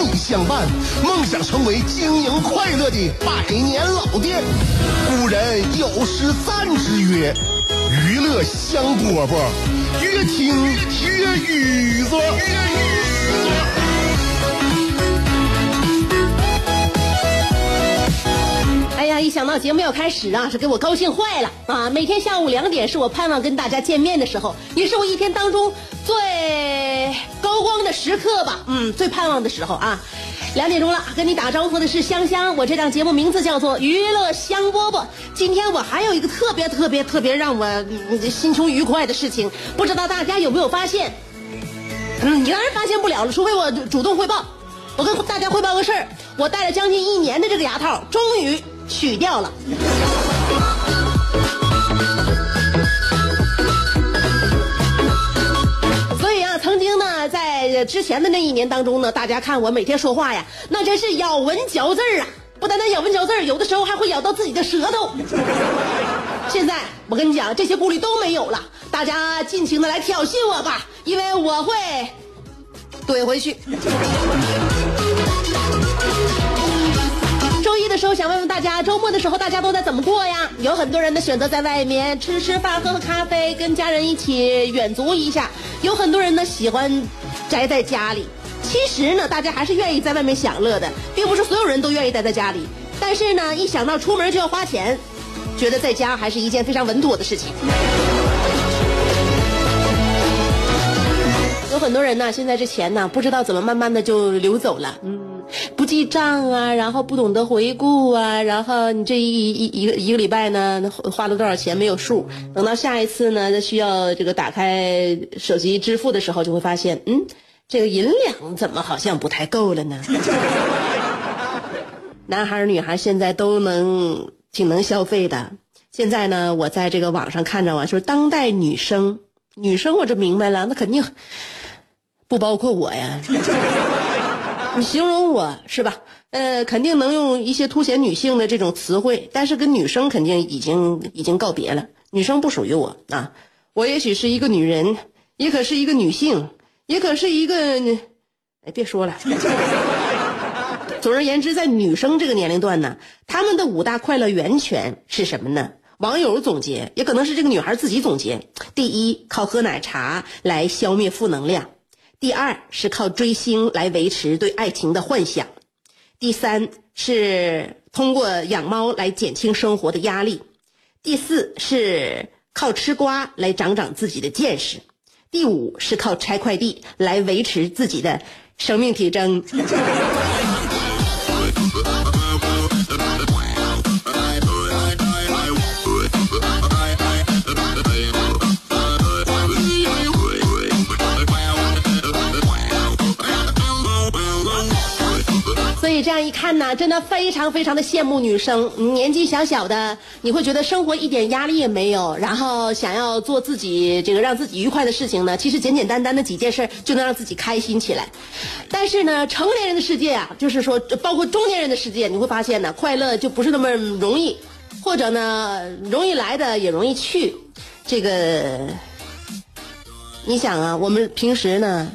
你相伴，梦想成为经营快乐的百年老店。古人有诗赞之曰：“娱乐香饽饽，越听越雨子。”哎呀，一想到节目要开始啊，是给我高兴坏了啊！每天下午两点是我盼望跟大家见面的时候，也是我一天当中最高光的时刻吧。嗯，最盼望的时候啊，两点钟了，跟你打招呼的是香香。我这档节目名字叫做《娱乐香饽饽》。今天我还有一个特别特别特别让我、心情愉快的事情，不知道大家有没有发现？嗯，你当然发现不了了，除非我主动汇报。我跟大家汇报个事儿，我戴了将近一年的这个牙套，终于取掉了。之前的那一年当中呢，大家看我每天说话呀，那真是咬文嚼字儿啊！不单单咬文嚼字儿，有的时候还会咬到自己的舌头。现在我跟你讲，这些顾虑都没有了，大家尽情的来挑衅我吧，因为我会怼回去。时候想问问大家，周末的时候大家都在怎么过呀？有很多人的选择在外面吃吃饭、喝喝咖啡，跟家人一起远足一下；有很多人呢喜欢宅在家里。其实呢，大家还是愿意在外面享乐的，并不是所有人都愿意待在家里。但是呢，一想到出门就要花钱，觉得在家还是一件非常稳妥的事情。有很多人呢，现在这钱呢，不知道怎么慢慢的就流走了，嗯，不记账啊，然后不懂得回顾啊，然后你这一一一个一个礼拜呢，花了多少钱没有数，等到下一次呢，需要这个打开手机支付的时候，就会发现，嗯，这个银两怎么好像不太够了呢？男孩儿女孩儿现在都能挺能消费的。现在呢，我在这个网上看着啊，就是当代女生，女生我这明白了，那肯定不包括我呀。你形容我是吧？呃，肯定能用一些凸显女性的这种词汇，但是跟女生肯定已经已经告别了。女生不属于我啊，我也许是一个女人，也可是一个女性，也可是一个，哎，别说了。总而言之，在女生这个年龄段呢，她们的五大快乐源泉是什么呢？网友总结，也可能是这个女孩自己总结。第一，靠喝奶茶来消灭负能量；第二，是靠追星来维持对爱情的幻想；第三，是通过养猫来减轻生活的压力；第四，是靠吃瓜来长长自己的见识；第五，是靠拆快递来维持自己的生命体征。真的非常非常的羡慕女生。年纪小小的，你会觉得生活一点压力也没有，然后想要做自己这个让自己愉快的事情呢，其实简简单单的几件事就能让自己开心起来。但是呢，成年人的世界啊，就是说包括中年人的世界，你会发现呢，快乐就不是那么容易，或者呢，容易来的也容易去。这个，你想啊，我们平时呢，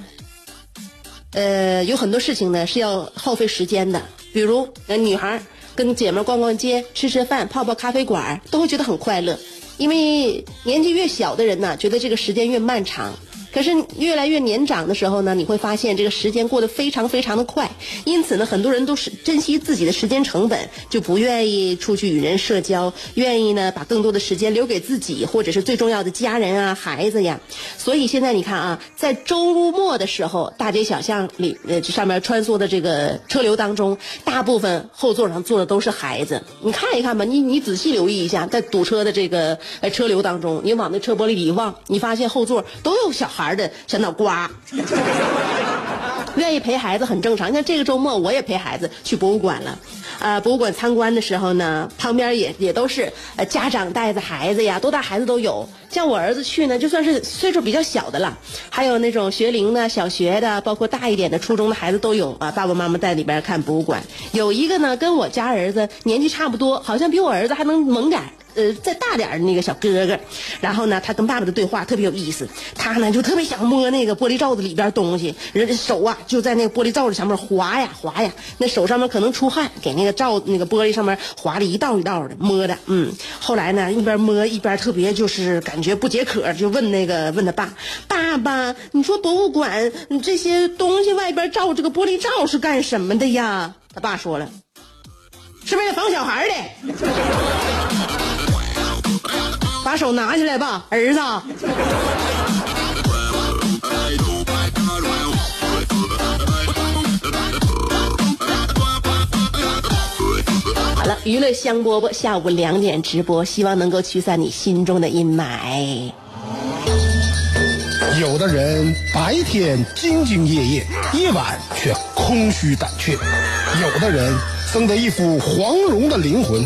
呃，有很多事情呢是要耗费时间的，比如呃女孩跟姐妹逛逛街、吃吃饭、泡泡咖啡馆，都会觉得很快乐。因为年纪越小的人呢，觉得这个时间越漫长。可是越来越年长的时候呢，你会发现这个时间过得非常非常的快，因此呢，很多人都是珍惜自己的时间成本，就不愿意出去与人社交，愿意呢把更多的时间留给自己或者是最重要的家人啊、孩子呀。所以现在你看啊，在周末的时候，大街小巷里呃这上面穿梭的这个车流当中，大部分后座上坐的都是孩子。你看一看吧，你你仔细留意一下，在堵车的这个呃车流当中，你往那车玻璃里一望，你发现后座都有小孩孩的小脑瓜。愿意陪孩子很正常。像这个周末我也陪孩子去博物馆了，啊，博物馆参观的时候呢，旁边也也都是呃家长带着孩子呀，多大孩子都有。像我儿子去呢，就算是岁数比较小的了，还有那种学龄的、小学的，包括大一点的初中的孩子都有啊。爸爸妈妈在里边看博物馆，有一个呢跟我家儿子年纪差不多，好像比我儿子还能猛点儿。呃，再大点儿的那个小哥哥，然后呢，他跟爸爸的对话特别有意思。他呢就特别想摸那个玻璃罩子里边东西，人手啊就在那个玻璃罩子上面划呀划呀，那手上面可能出汗，给那个罩那个玻璃上面划了一道一道的摸的。嗯，后来呢一边摸一边特别就是感觉不解渴，就问那个问他爸：“爸爸，你说博物馆这些东西外边罩这个玻璃罩是干什么的呀？”他爸说了：“是为了防小孩的。”把手拿起来吧，儿子。好了，娱乐香饽饽下午两点直播，希望能够驱散你心中的阴霾。有的人白天兢兢业业，夜晚却空虚胆怯；有的人生得一副黄蓉的灵魂。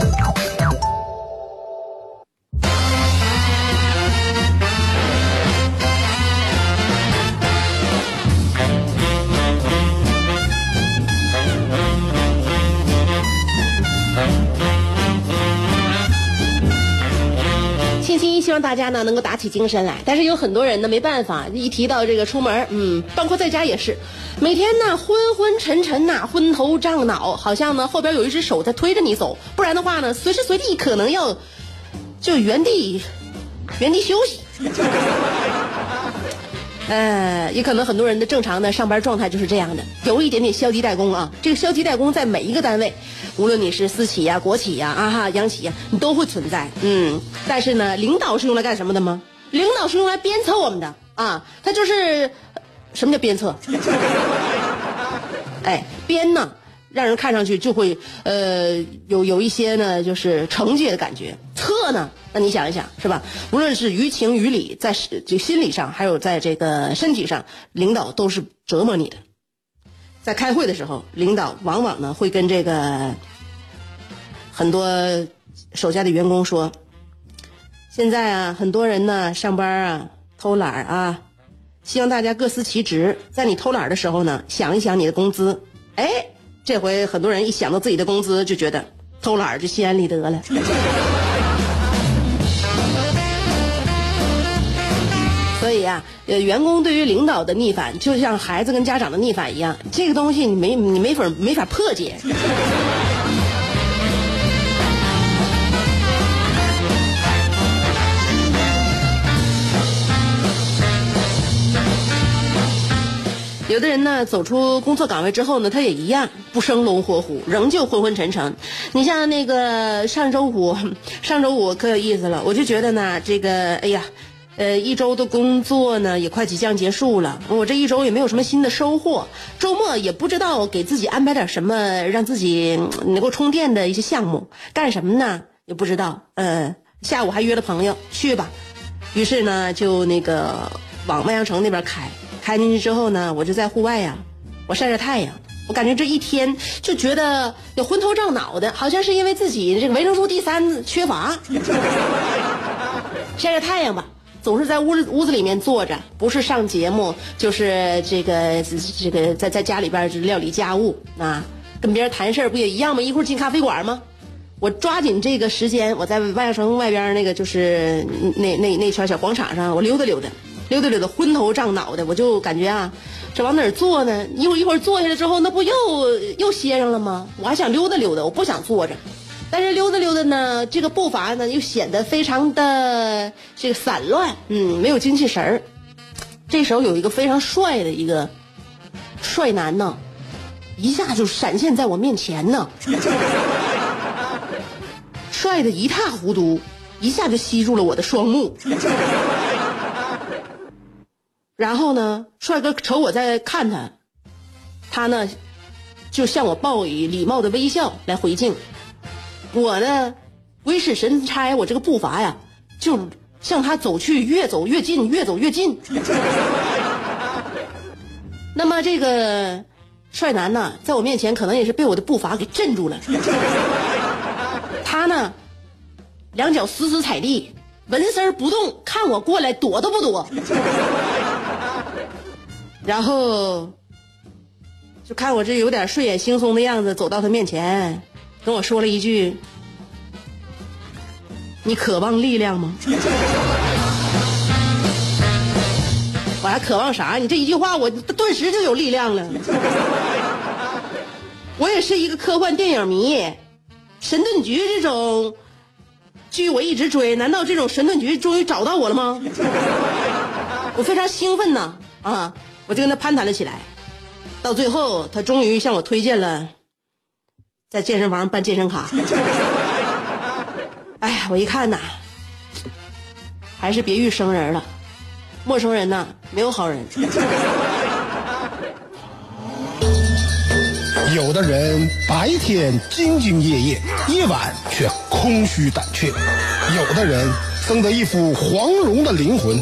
大家呢能够打起精神来，但是有很多人呢没办法，一提到这个出门，嗯，包括在家也是，每天呢昏昏沉沉呐，昏头胀脑，好像呢后边有一只手在推着你走，不然的话呢随时随地可能要就原地原地休息。呃，也可能很多人的正常的上班状态就是这样的，有一点点消极怠工啊。这个消极怠工在每一个单位，无论你是私企呀、国企呀、啊哈、央企呀，你都会存在。嗯，但是呢，领导是用来干什么的吗？领导是用来鞭策我们的啊，他就是什么叫鞭策？哎，鞭呢？让人看上去就会呃有有一些呢，就是惩戒的感觉。测呢，那你想一想是吧？无论是于情于理，在就心理上，还有在这个身体上，领导都是折磨你的。在开会的时候，领导往往呢会跟这个很多手下的员工说：“现在啊，很多人呢上班啊偷懒啊，希望大家各司其职。在你偷懒的时候呢，想一想你的工资，哎。”这回很多人一想到自己的工资，就觉得偷懒就心安理得了。所以啊，呃，员工对于领导的逆反，就像孩子跟家长的逆反一样，这个东西你没你没法没法破解。有的人呢，走出工作岗位之后呢，他也一样不生龙活虎，仍旧昏昏沉沉。你像那个上周五，上周五可有意思了，我就觉得呢，这个哎呀，呃，一周的工作呢也快即将结束了，我这一周也没有什么新的收获，周末也不知道给自己安排点什么，让自己能够充电的一些项目，干什么呢？也不知道。呃，下午还约了朋友去吧，于是呢，就那个往万象城那边开。开进去之后呢，我就在户外呀，我晒晒太阳。我感觉这一天就觉得有昏头胀脑的，好像是因为自己这个维生素 D 三缺乏。晒 晒太阳吧，总是在屋屋子里面坐着，不是上节目，就是这个这个在在家里边料理家务啊，跟别人谈事儿不也一样吗？一会儿进咖啡馆吗？我抓紧这个时间，我在万象城外边那个就是那那那圈小广场上，我溜达溜达。溜达溜达，昏头胀脑的，我就感觉啊，这往哪儿坐呢？一会儿一会儿坐下来之后，那不又又歇上了吗？我还想溜达溜达，我不想坐着。但是溜达溜达呢，这个步伐呢又显得非常的这个散乱，嗯，没有精气神儿。这时候有一个非常帅的一个帅男呢，一下就闪现在我面前呢，帅的一塌糊涂，一下就吸住了我的双目。然后呢，帅哥瞅我在看他，他呢就向我报以礼貌的微笑来回敬。我呢，鬼使神差，我这个步伐呀，就向他走去，越走越近，越走越近。那么这个帅男呢，在我面前可能也是被我的步伐给镇住了。他呢，两脚死死踩地，纹丝不动，看我过来，躲都不躲。然后就看我这有点睡眼惺忪的样子，走到他面前，跟我说了一句：“你渴望力量吗？”我还渴望啥？你这一句话，我顿时就有力量了。我也是一个科幻电影迷，神盾局这种剧我一直追，难道这种神盾局终于找到我了吗？我非常兴奋呐！啊！我就跟他攀谈了起来，到最后，他终于向我推荐了在健身房办健身卡。哎呀，我一看呐，还是别遇生人了，陌生人呐，没有好人。有的人白天兢兢业业，夜晚却空虚胆怯；有的人生得一副黄蓉的灵魂。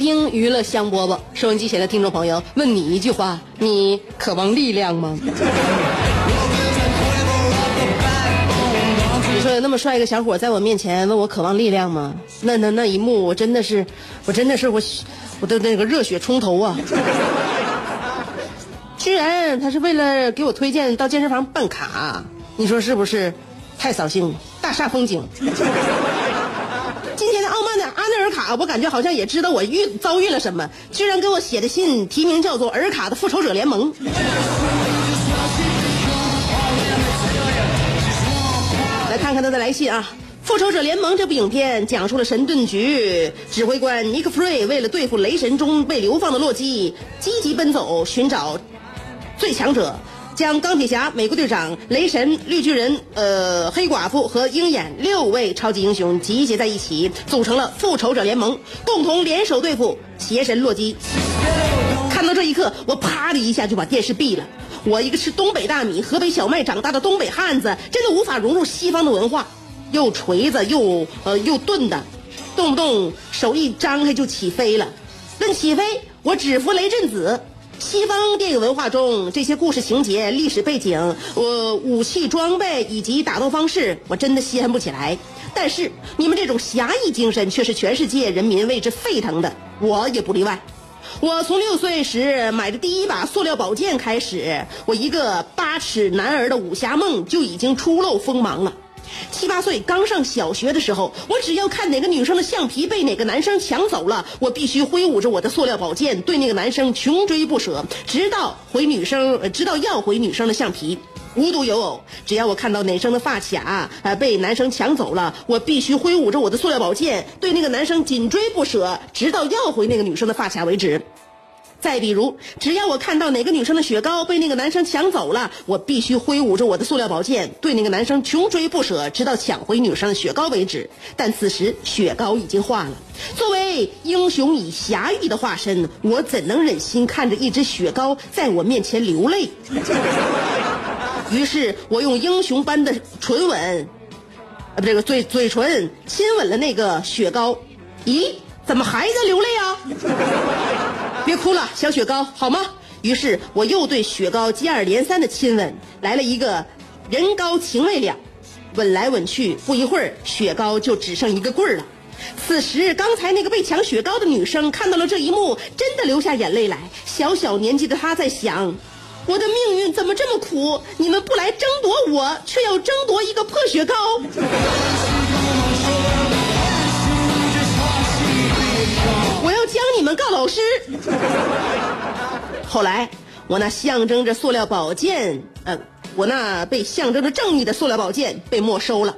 听娱乐香饽饽，收音机前的听众朋友，问你一句话：你渴望力量吗？你说有那么帅一个小伙在我面前问我渴望力量吗？那那那一幕，我真的是，我真的是我，我的那个热血冲头啊！居然他是为了给我推荐到健身房办卡，你说是不是？太扫兴，大煞风景。我感觉好像也知道我遇遭遇了什么，居然给我写的信题名叫做《尔卡的复仇者联盟》。来看看他的来信啊，《复仇者联盟》这部影片讲述了神盾局指挥官尼克弗瑞为了对付雷神中被流放的洛基，积极奔走寻找最强者。将钢铁侠、美国队长、雷神、绿巨人、呃黑寡妇和鹰眼六位超级英雄集结在一起，组成了复仇者联盟，共同联手对付邪神洛基。看到这一刻，我啪的一下就把电视闭了。我一个吃东北大米、河北小麦长大的东北汉子，真的无法融入西方的文化，又锤子又呃又钝的，动不动手一张开就起飞了。论起飞，我只服雷震子。西方电影文化中，这些故事情节、历史背景、我武器装备以及打斗方式，我真的稀罕不起来。但是你们这种侠义精神却是全世界人民为之沸腾的，我也不例外。我从六岁时买的第一把塑料宝剑开始，我一个八尺男儿的武侠梦就已经初露锋芒了。七八岁刚上小学的时候，我只要看哪个女生的橡皮被哪个男生抢走了，我必须挥舞着我的塑料宝剑对那个男生穷追不舍，直到回女生，直到要回女生的橡皮。无独有偶，只要我看到哪生的发卡呃被男生抢走了，我必须挥舞着我的塑料宝剑对那个男生紧追不舍，直到要回那个女生的发卡为止。再比如，只要我看到哪个女生的雪糕被那个男生抢走了，我必须挥舞着我的塑料宝剑，对那个男生穷追不舍，直到抢回女生的雪糕为止。但此时雪糕已经化了。作为英雄与侠义的化身，我怎能忍心看着一只雪糕在我面前流泪？于是我用英雄般的唇吻，啊，不，这个嘴嘴唇亲吻了那个雪糕。咦，怎么还在流泪啊？别哭了，小雪糕，好吗？于是我又对雪糕接二连三的亲吻，来了一个人高情未了，吻来吻去，不一会儿，雪糕就只剩一个棍儿了。此时，刚才那个被抢雪糕的女生看到了这一幕，真的流下眼泪来。小小年纪的她在想：我的命运怎么这么苦？你们不来争夺我，却要争夺一个破雪糕。们告老师。后来，我那象征着塑料宝剑，呃，我那被象征着正义的塑料宝剑被没收了。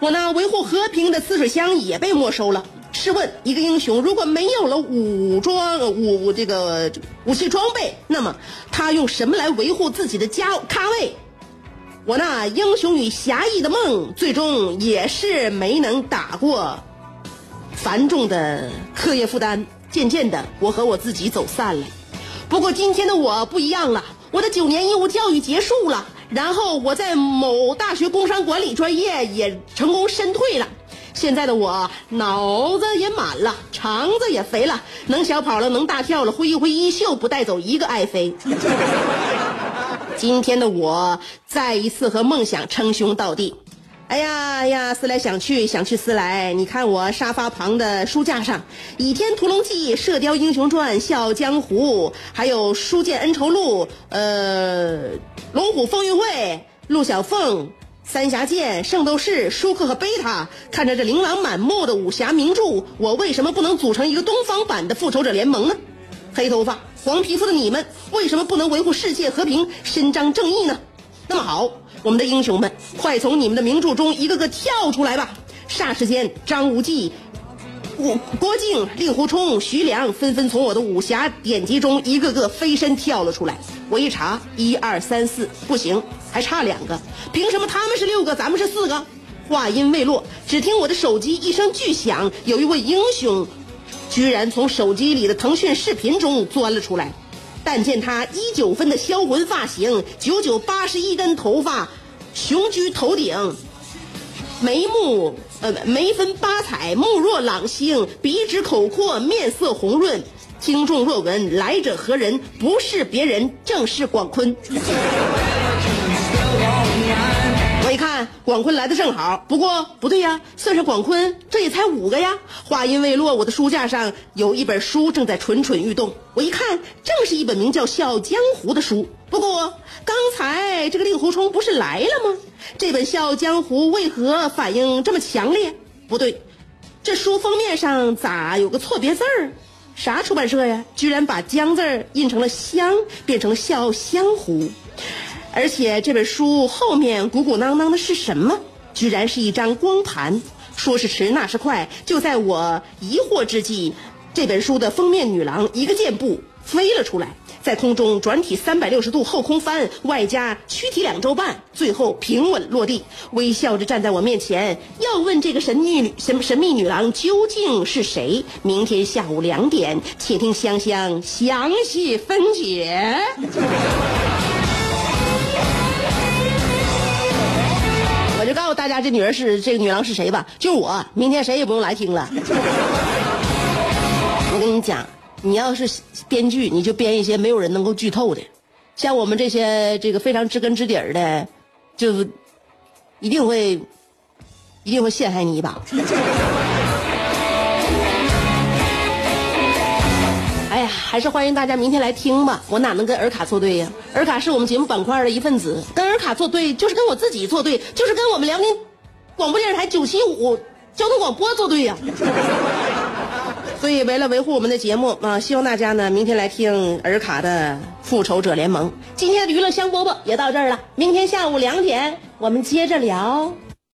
我那维护和平的滋水枪也被没收了。试问，一个英雄如果没有了武装武这个武器装备，那么他用什么来维护自己的家咖位？我那英雄与侠义的梦，最终也是没能打过繁重的课业负担。渐渐的，我和我自己走散了。不过今天的我不一样了，我的九年义务教育结束了。然后我在某大学工商管理专业也成功申退了，现在的我脑子也满了，肠子也肥了，能小跑了，能大跳了，挥一挥衣袖不带走一个爱妃。今天的我再一次和梦想称兄道弟。哎呀呀，思来想去，想去思来，你看我沙发旁的书架上，《倚天屠龙记》《射雕英雄传》《笑傲江湖》，还有《书剑恩仇录》呃，《龙虎风云会》《陆小凤》《三侠剑》《圣斗士》《舒克和贝塔》，看着这琳琅满目的武侠名著，我为什么不能组成一个东方版的复仇者联盟呢？黑头发、黄皮肤的你们，为什么不能维护世界和平、伸张正义呢？那么好。我们的英雄们，快从你们的名著中一个个跳出来吧！霎时间，张无忌、郭郭靖、令狐冲、徐良纷纷从我的武侠典籍中一个个飞身跳了出来。我一查，一二三四，不行，还差两个。凭什么他们是六个，咱们是四个？话音未落，只听我的手机一声巨响，有一位英雄，居然从手机里的腾讯视频中钻了出来。但见他一九分的销魂发型，九九八十一根头发，雄居头顶，眉目呃眉分八彩，目若朗星，鼻直口阔，面色红润。听众若闻来者何人？不是别人，正是广坤。广坤来的正好。不过不对呀，算上广坤，这也才五个呀。话音未落，我的书架上有一本书正在蠢蠢欲动。我一看，正是一本名叫《笑傲江湖》的书。不过刚才这个令狐冲不是来了吗？这本《笑傲江湖》为何反应这么强烈？不对，这书封面上咋有个错别字儿？啥出版社呀？居然把“江”字印成了“香”，变成了《笑傲江湖》。而且这本书后面鼓鼓囊囊的是什么？居然是一张光盘。说时迟，那时快，就在我疑惑之际，这本书的封面女郎一个箭步飞了出来，在空中转体三百六十度后空翻，外加躯体两周半，最后平稳落地，微笑着站在我面前，要问这个神秘女神神秘女郎究竟是谁？明天下午两点，且听香香详细分解。大家，这女人是这个女郎是谁吧？就是我。明天谁也不用来听了。我跟你讲，你要是编剧，你就编一些没有人能够剧透的，像我们这些这个非常知根知底儿的，就一定会一定会陷害你一把。还是欢迎大家明天来听吧。我哪能跟尔卡作对呀？尔卡是我们节目板块的一份子，跟尔卡作对就是跟我自己作对，就是跟我们辽宁广播电视台九七五交通广播作对呀。所以，为了维护我们的节目啊，希望大家呢明天来听尔卡的《复仇者联盟》。今天的娱乐香饽饽也到这儿了，明天下午两点我们接着聊。